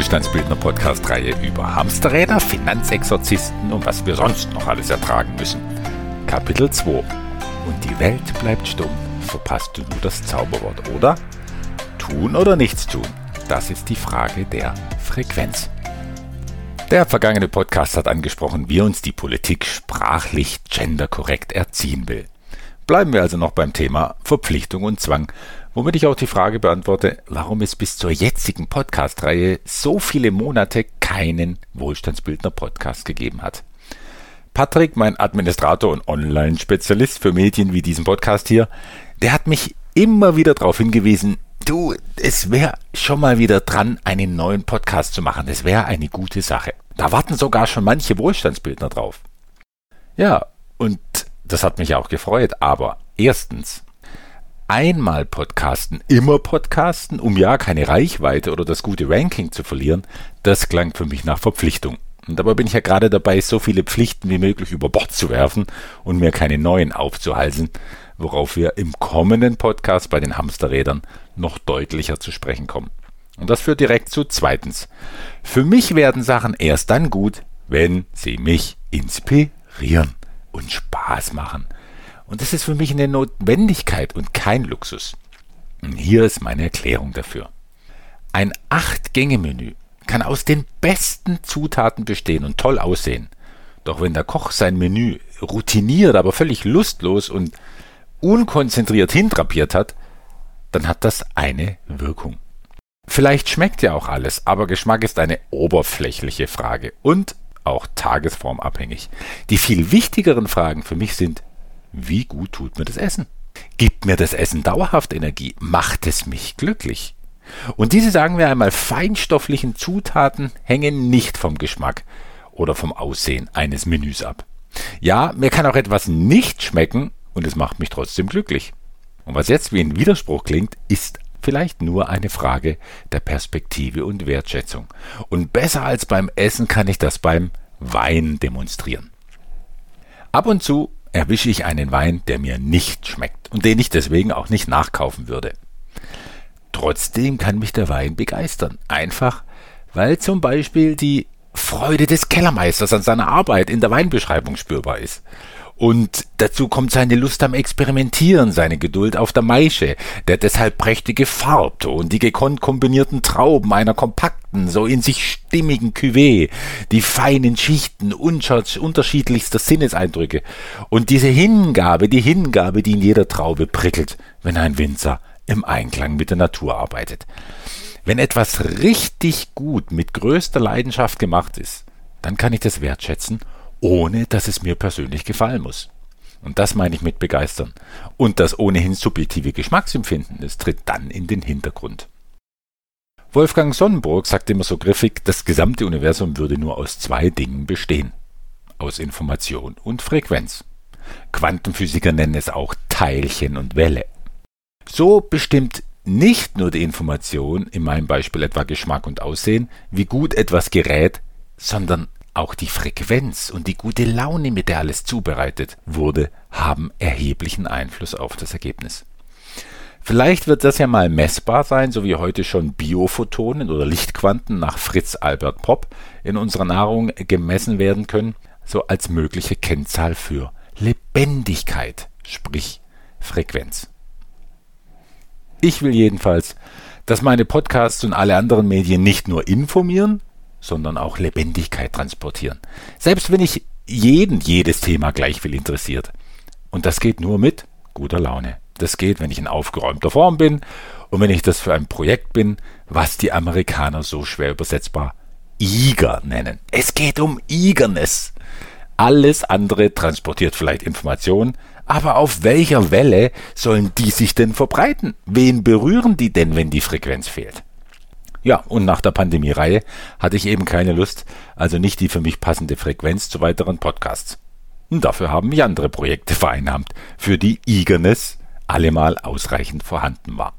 Wohlstandsbildner Podcast-Reihe über Hamsterräder, Finanzexorzisten und was wir sonst noch alles ertragen müssen. Kapitel 2. Und die Welt bleibt stumm. Verpasst du nur das Zauberwort, oder? Tun oder nichts tun? Das ist die Frage der Frequenz. Der vergangene Podcast hat angesprochen, wie uns die Politik sprachlich genderkorrekt erziehen will. Bleiben wir also noch beim Thema Verpflichtung und Zwang, womit ich auch die Frage beantworte, warum es bis zur jetzigen Podcast-Reihe so viele Monate keinen Wohlstandsbildner-Podcast gegeben hat. Patrick, mein Administrator und Online-Spezialist für Medien wie diesen Podcast hier, der hat mich immer wieder darauf hingewiesen, du, es wäre schon mal wieder dran, einen neuen Podcast zu machen. Das wäre eine gute Sache. Da warten sogar schon manche Wohlstandsbildner drauf. Ja, und das hat mich auch gefreut, aber erstens, einmal podcasten, immer podcasten, um ja keine Reichweite oder das gute Ranking zu verlieren, das klang für mich nach Verpflichtung. Und dabei bin ich ja gerade dabei, so viele Pflichten wie möglich über Bord zu werfen und mir keine neuen aufzuhalsen, worauf wir im kommenden Podcast bei den Hamsterrädern noch deutlicher zu sprechen kommen. Und das führt direkt zu zweitens. Für mich werden Sachen erst dann gut, wenn sie mich inspirieren und Spaß machen. Und das ist für mich eine Notwendigkeit und kein Luxus. Und hier ist meine Erklärung dafür. Ein Acht-Gänge-Menü kann aus den besten Zutaten bestehen und toll aussehen. Doch wenn der Koch sein Menü routiniert, aber völlig lustlos und unkonzentriert hintrapiert hat, dann hat das eine Wirkung. Vielleicht schmeckt ja auch alles, aber Geschmack ist eine oberflächliche Frage und auch tagesformabhängig. Die viel wichtigeren Fragen für mich sind, wie gut tut mir das Essen? Gibt mir das Essen dauerhaft Energie? Macht es mich glücklich? Und diese, sagen wir einmal, feinstofflichen Zutaten hängen nicht vom Geschmack oder vom Aussehen eines Menüs ab. Ja, mir kann auch etwas nicht schmecken und es macht mich trotzdem glücklich. Und was jetzt wie ein Widerspruch klingt, ist vielleicht nur eine Frage der Perspektive und Wertschätzung. Und besser als beim Essen kann ich das beim Wein demonstrieren. Ab und zu erwische ich einen Wein, der mir nicht schmeckt und den ich deswegen auch nicht nachkaufen würde. Trotzdem kann mich der Wein begeistern. Einfach, weil zum Beispiel die Freude des Kellermeisters an seiner Arbeit in der Weinbeschreibung spürbar ist. Und dazu kommt seine Lust am Experimentieren, seine Geduld auf der Maische, der deshalb prächtige Farbton, die gekonnt kombinierten Trauben einer kompakten, so in sich stimmigen Cuvée, die feinen Schichten unterschiedlichster Sinneseindrücke und diese Hingabe, die Hingabe, die in jeder Traube prickelt, wenn ein Winzer im Einklang mit der Natur arbeitet. Wenn etwas richtig gut mit größter Leidenschaft gemacht ist, dann kann ich das wertschätzen ohne dass es mir persönlich gefallen muss. Und das meine ich mit begeistern. Und das ohnehin subjektive Geschmacksempfinden, das tritt dann in den Hintergrund. Wolfgang Sonnenburg sagt immer so griffig, das gesamte Universum würde nur aus zwei Dingen bestehen. Aus Information und Frequenz. Quantenphysiker nennen es auch Teilchen und Welle. So bestimmt nicht nur die Information, in meinem Beispiel etwa Geschmack und Aussehen, wie gut etwas gerät, sondern auch die Frequenz und die gute Laune, mit der alles zubereitet wurde, haben erheblichen Einfluss auf das Ergebnis. Vielleicht wird das ja mal messbar sein, so wie heute schon Biophotonen oder Lichtquanten nach Fritz Albert Popp in unserer Nahrung gemessen werden können, so als mögliche Kennzahl für Lebendigkeit, sprich Frequenz. Ich will jedenfalls, dass meine Podcasts und alle anderen Medien nicht nur informieren, sondern auch Lebendigkeit transportieren. Selbst wenn ich jeden jedes Thema gleich viel interessiert. Und das geht nur mit guter Laune. Das geht, wenn ich in aufgeräumter Form bin und wenn ich das für ein Projekt bin, was die Amerikaner so schwer übersetzbar eager nennen. Es geht um Eagerness. Alles andere transportiert vielleicht Informationen, aber auf welcher Welle sollen die sich denn verbreiten? Wen berühren die denn, wenn die Frequenz fehlt? Ja, und nach der Pandemie-Reihe hatte ich eben keine Lust, also nicht die für mich passende Frequenz zu weiteren Podcasts. Und dafür haben mich andere Projekte vereinnahmt, für die Eagerness allemal ausreichend vorhanden war.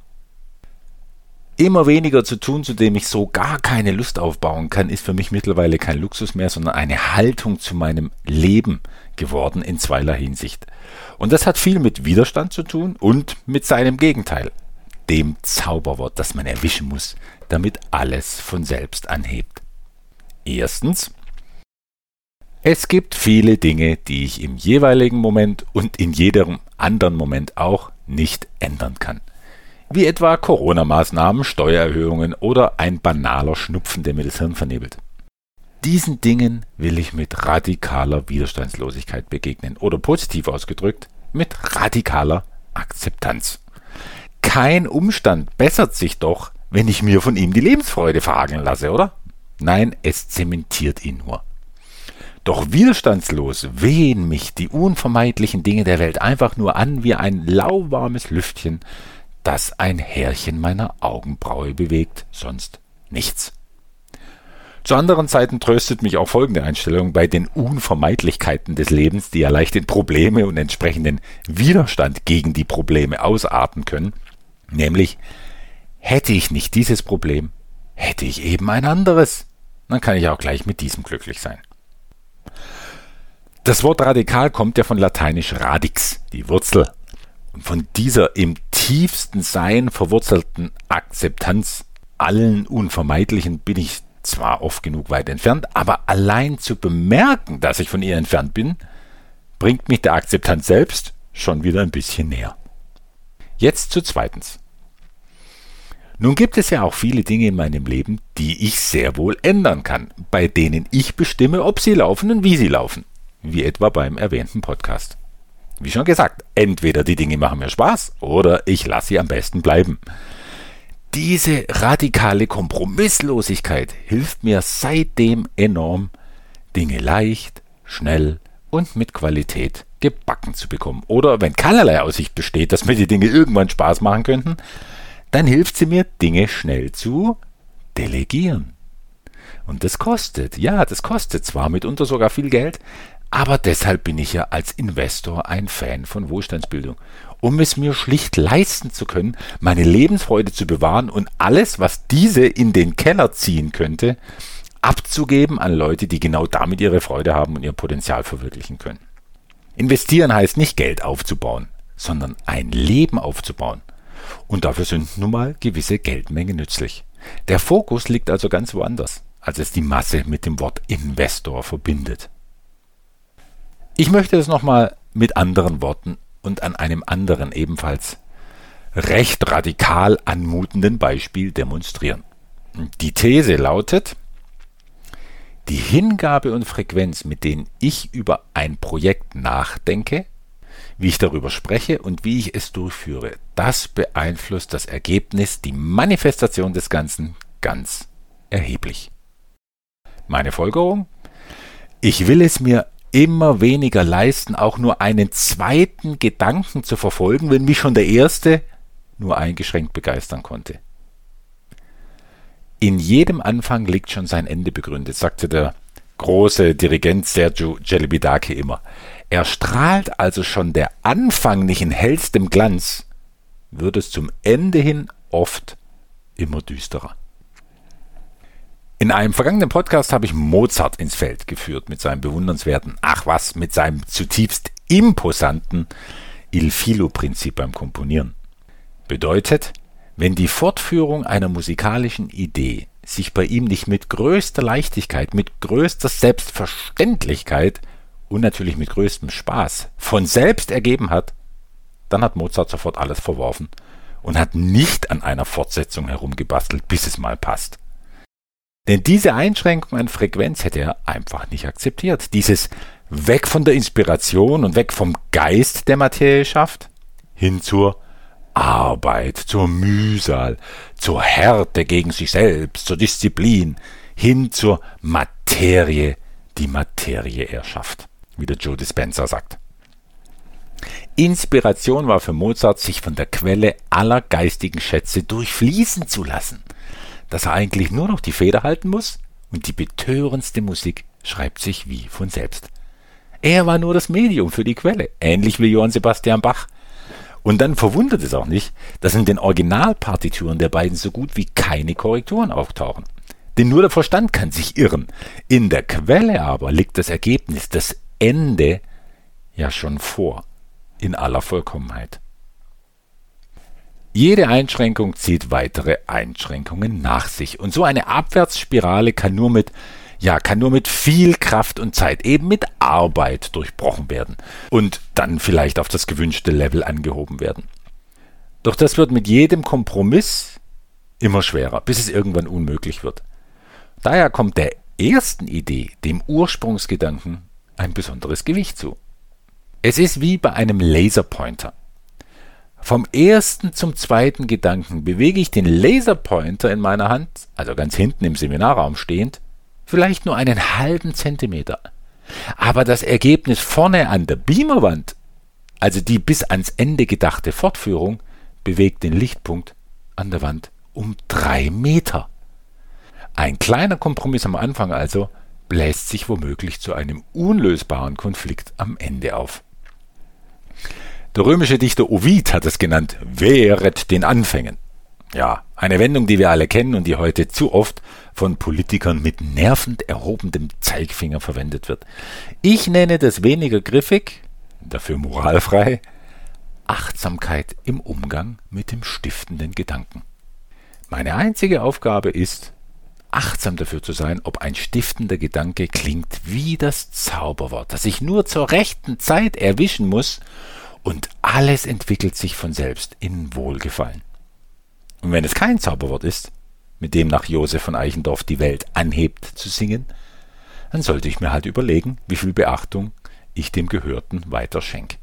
Immer weniger zu tun, zu dem ich so gar keine Lust aufbauen kann, ist für mich mittlerweile kein Luxus mehr, sondern eine Haltung zu meinem Leben geworden in zweierlei Hinsicht. Und das hat viel mit Widerstand zu tun und mit seinem Gegenteil, dem Zauberwort, das man erwischen muss, damit alles von selbst anhebt. Erstens, es gibt viele Dinge, die ich im jeweiligen Moment und in jedem anderen Moment auch nicht ändern kann. Wie etwa Corona-Maßnahmen, Steuererhöhungen oder ein banaler Schnupfen, der mir das Hirn vernebelt. Diesen Dingen will ich mit radikaler Widerstandslosigkeit begegnen oder positiv ausgedrückt mit radikaler Akzeptanz. Kein Umstand bessert sich doch, wenn ich mir von ihm die Lebensfreude verhageln lasse, oder? Nein, es zementiert ihn nur. Doch widerstandslos wehen mich die unvermeidlichen Dinge der Welt einfach nur an wie ein lauwarmes Lüftchen, das ein Härchen meiner Augenbraue bewegt, sonst nichts. Zu anderen Zeiten tröstet mich auch folgende Einstellung bei den Unvermeidlichkeiten des Lebens, die ja leicht in Probleme und entsprechenden Widerstand gegen die Probleme ausarten können, nämlich hätte ich nicht dieses Problem, hätte ich eben ein anderes. Dann kann ich auch gleich mit diesem glücklich sein. Das Wort radikal kommt ja von lateinisch radix, die Wurzel. Und von dieser im tiefsten Sein verwurzelten Akzeptanz allen Unvermeidlichen bin ich zwar oft genug weit entfernt, aber allein zu bemerken, dass ich von ihr entfernt bin, bringt mich der Akzeptanz selbst schon wieder ein bisschen näher. Jetzt zu zweitens. Nun gibt es ja auch viele Dinge in meinem Leben, die ich sehr wohl ändern kann, bei denen ich bestimme, ob sie laufen und wie sie laufen, wie etwa beim erwähnten Podcast. Wie schon gesagt, entweder die Dinge machen mir Spaß oder ich lasse sie am besten bleiben. Diese radikale Kompromisslosigkeit hilft mir seitdem enorm, Dinge leicht, schnell und mit Qualität gebacken zu bekommen. Oder wenn keinerlei Aussicht besteht, dass mir die Dinge irgendwann Spaß machen könnten, dann hilft sie mir, Dinge schnell zu delegieren. Und das kostet, ja, das kostet zwar mitunter sogar viel Geld, aber deshalb bin ich ja als Investor ein Fan von Wohlstandsbildung um es mir schlicht leisten zu können, meine Lebensfreude zu bewahren und alles, was diese in den Keller ziehen könnte, abzugeben an Leute, die genau damit ihre Freude haben und ihr Potenzial verwirklichen können. Investieren heißt nicht Geld aufzubauen, sondern ein Leben aufzubauen. Und dafür sind nun mal gewisse Geldmengen nützlich. Der Fokus liegt also ganz woanders, als es die Masse mit dem Wort Investor verbindet. Ich möchte es nochmal mit anderen Worten und an einem anderen ebenfalls recht radikal anmutenden Beispiel demonstrieren. Die These lautet, die Hingabe und Frequenz, mit denen ich über ein Projekt nachdenke, wie ich darüber spreche und wie ich es durchführe, das beeinflusst das Ergebnis, die Manifestation des Ganzen ganz erheblich. Meine Folgerung? Ich will es mir immer weniger leisten, auch nur einen zweiten Gedanken zu verfolgen, wenn mich schon der erste nur eingeschränkt begeistern konnte. In jedem Anfang liegt schon sein Ende begründet, sagte der große Dirigent Sergio Gelibidake immer. Er strahlt also schon der Anfang nicht in hellstem Glanz, wird es zum Ende hin oft immer düsterer. In einem vergangenen Podcast habe ich Mozart ins Feld geführt mit seinem bewundernswerten, ach was, mit seinem zutiefst imposanten Il Filo-Prinzip beim Komponieren. Bedeutet, wenn die Fortführung einer musikalischen Idee sich bei ihm nicht mit größter Leichtigkeit, mit größter Selbstverständlichkeit und natürlich mit größtem Spaß von selbst ergeben hat, dann hat Mozart sofort alles verworfen und hat nicht an einer Fortsetzung herumgebastelt, bis es mal passt. Denn diese Einschränkung an Frequenz hätte er einfach nicht akzeptiert. Dieses weg von der Inspiration und weg vom Geist der Materie schafft, hin zur Arbeit, zur Mühsal, zur Härte gegen sich selbst, zur Disziplin, hin zur Materie, die Materie erschafft, wie der Joe Dispenza sagt. Inspiration war für Mozart, sich von der Quelle aller geistigen Schätze durchfließen zu lassen – dass er eigentlich nur noch die Feder halten muss und die betörendste Musik schreibt sich wie von selbst. Er war nur das Medium für die Quelle, ähnlich wie Johann Sebastian Bach. Und dann verwundert es auch nicht, dass in den Originalpartituren der beiden so gut wie keine Korrekturen auftauchen. Denn nur der Verstand kann sich irren. In der Quelle aber liegt das Ergebnis, das Ende, ja schon vor, in aller Vollkommenheit. Jede Einschränkung zieht weitere Einschränkungen nach sich. Und so eine Abwärtsspirale kann nur mit ja, kann nur mit viel Kraft und Zeit, eben mit Arbeit durchbrochen werden und dann vielleicht auf das gewünschte Level angehoben werden. Doch das wird mit jedem Kompromiss immer schwerer, bis es irgendwann unmöglich wird. Daher kommt der ersten Idee, dem Ursprungsgedanken, ein besonderes Gewicht zu. Es ist wie bei einem Laserpointer. Vom ersten zum zweiten Gedanken bewege ich den Laserpointer in meiner Hand, also ganz hinten im Seminarraum stehend, vielleicht nur einen halben Zentimeter. Aber das Ergebnis vorne an der Beamerwand, also die bis ans Ende gedachte Fortführung, bewegt den Lichtpunkt an der Wand um drei Meter. Ein kleiner Kompromiss am Anfang also bläst sich womöglich zu einem unlösbaren Konflikt am Ende auf. Der römische Dichter Ovid hat es genannt, wehret den Anfängen. Ja, eine Wendung, die wir alle kennen und die heute zu oft von Politikern mit nervend erhobenem Zeigfinger verwendet wird. Ich nenne das weniger griffig, dafür moralfrei, Achtsamkeit im Umgang mit dem stiftenden Gedanken. Meine einzige Aufgabe ist, achtsam dafür zu sein, ob ein stiftender Gedanke klingt wie das Zauberwort, das ich nur zur rechten Zeit erwischen muss, und alles entwickelt sich von selbst in Wohlgefallen. Und wenn es kein Zauberwort ist, mit dem nach Josef von Eichendorff die Welt anhebt zu singen, dann sollte ich mir halt überlegen, wie viel Beachtung ich dem Gehörten weiter schenke.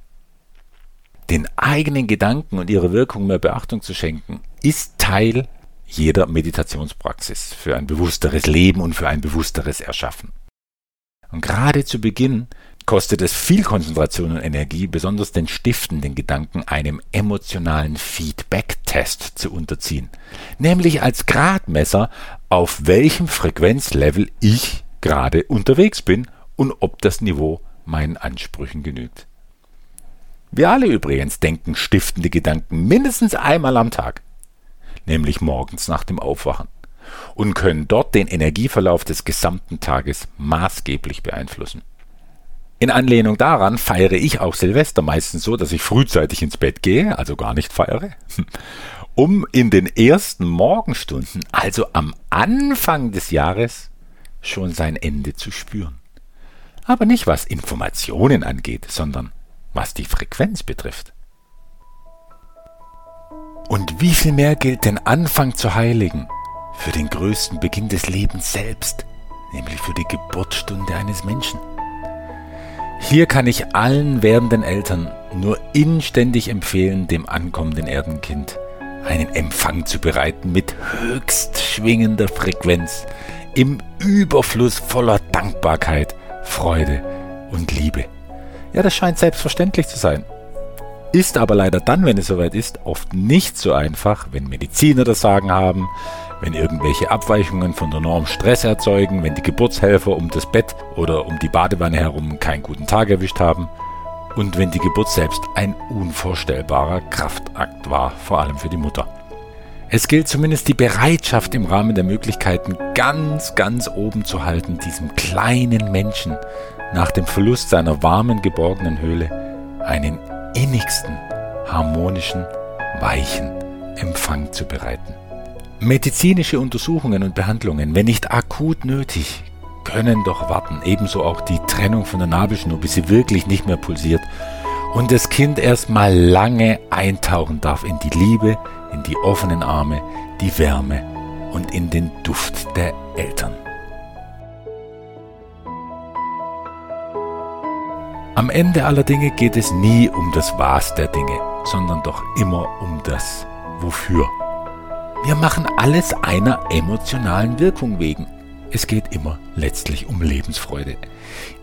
Den eigenen Gedanken und ihrer Wirkung mehr Beachtung zu schenken, ist Teil jeder Meditationspraxis für ein bewussteres Leben und für ein bewussteres Erschaffen. Und gerade zu Beginn kostet es viel Konzentration und Energie, besonders den stiftenden Gedanken einem emotionalen Feedback-Test zu unterziehen, nämlich als Gradmesser, auf welchem Frequenzlevel ich gerade unterwegs bin und ob das Niveau meinen Ansprüchen genügt. Wir alle übrigens denken stiftende Gedanken mindestens einmal am Tag, nämlich morgens nach dem Aufwachen, und können dort den Energieverlauf des gesamten Tages maßgeblich beeinflussen. In Anlehnung daran feiere ich auch Silvester meistens so, dass ich frühzeitig ins Bett gehe, also gar nicht feiere, um in den ersten Morgenstunden, also am Anfang des Jahres, schon sein Ende zu spüren. Aber nicht was Informationen angeht, sondern was die Frequenz betrifft. Und wie viel mehr gilt den Anfang zu heiligen für den größten Beginn des Lebens selbst, nämlich für die Geburtsstunde eines Menschen. Hier kann ich allen werdenden Eltern nur inständig empfehlen, dem ankommenden Erdenkind einen Empfang zu bereiten mit höchst schwingender Frequenz, im Überfluss voller Dankbarkeit, Freude und Liebe. Ja, das scheint selbstverständlich zu sein. Ist aber leider dann, wenn es soweit ist, oft nicht so einfach, wenn Mediziner das Sagen haben, wenn irgendwelche Abweichungen von der Norm Stress erzeugen, wenn die Geburtshelfer um das Bett oder um die Badewanne herum keinen guten Tag erwischt haben und wenn die Geburt selbst ein unvorstellbarer Kraftakt war, vor allem für die Mutter. Es gilt zumindest die Bereitschaft im Rahmen der Möglichkeiten ganz, ganz oben zu halten, diesem kleinen Menschen nach dem Verlust seiner warmen, geborgenen Höhle einen innigsten, harmonischen, weichen Empfang zu bereiten. Medizinische Untersuchungen und Behandlungen, wenn nicht akut nötig, können doch warten. Ebenso auch die Trennung von der Nabelschnur, bis sie wirklich nicht mehr pulsiert und das Kind erstmal lange eintauchen darf in die Liebe, in die offenen Arme, die Wärme und in den Duft der Eltern. Am Ende aller Dinge geht es nie um das Was der Dinge, sondern doch immer um das Wofür. Wir machen alles einer emotionalen Wirkung wegen. Es geht immer letztlich um Lebensfreude.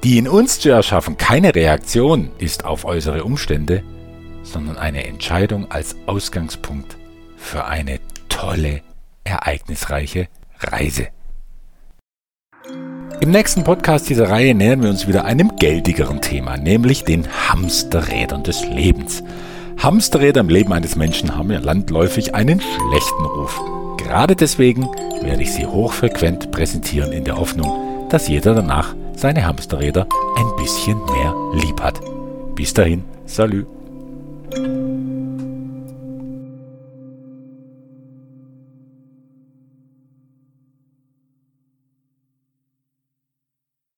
Die in uns zu erschaffen keine Reaktion ist auf äußere Umstände, sondern eine Entscheidung als Ausgangspunkt für eine tolle, ereignisreiche Reise. Im nächsten Podcast dieser Reihe nähern wir uns wieder einem geldigeren Thema, nämlich den Hamsterrädern des Lebens. Hamsterräder im Leben eines Menschen haben ja landläufig einen schlechten Ruf. Gerade deswegen werde ich sie hochfrequent präsentieren in der Hoffnung, dass jeder danach seine Hamsterräder ein bisschen mehr lieb hat. Bis dahin, salut.